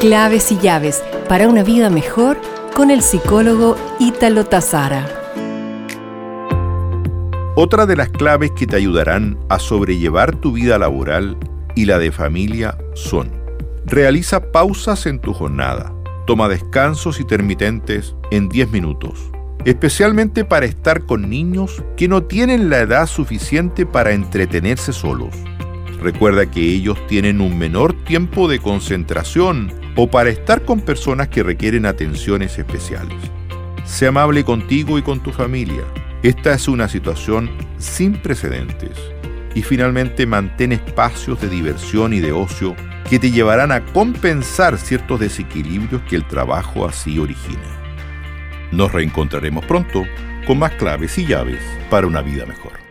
Claves y llaves para una vida mejor con el psicólogo Ítalo Tazara. Otra de las claves que te ayudarán a sobrellevar tu vida laboral y la de familia son realiza pausas en tu jornada, toma descansos intermitentes en 10 minutos, especialmente para estar con niños que no tienen la edad suficiente para entretenerse solos. Recuerda que ellos tienen un menor tiempo de concentración o para estar con personas que requieren atenciones especiales. Sé amable contigo y con tu familia. Esta es una situación sin precedentes. Y finalmente mantén espacios de diversión y de ocio que te llevarán a compensar ciertos desequilibrios que el trabajo así origina. Nos reencontraremos pronto con más claves y llaves para una vida mejor.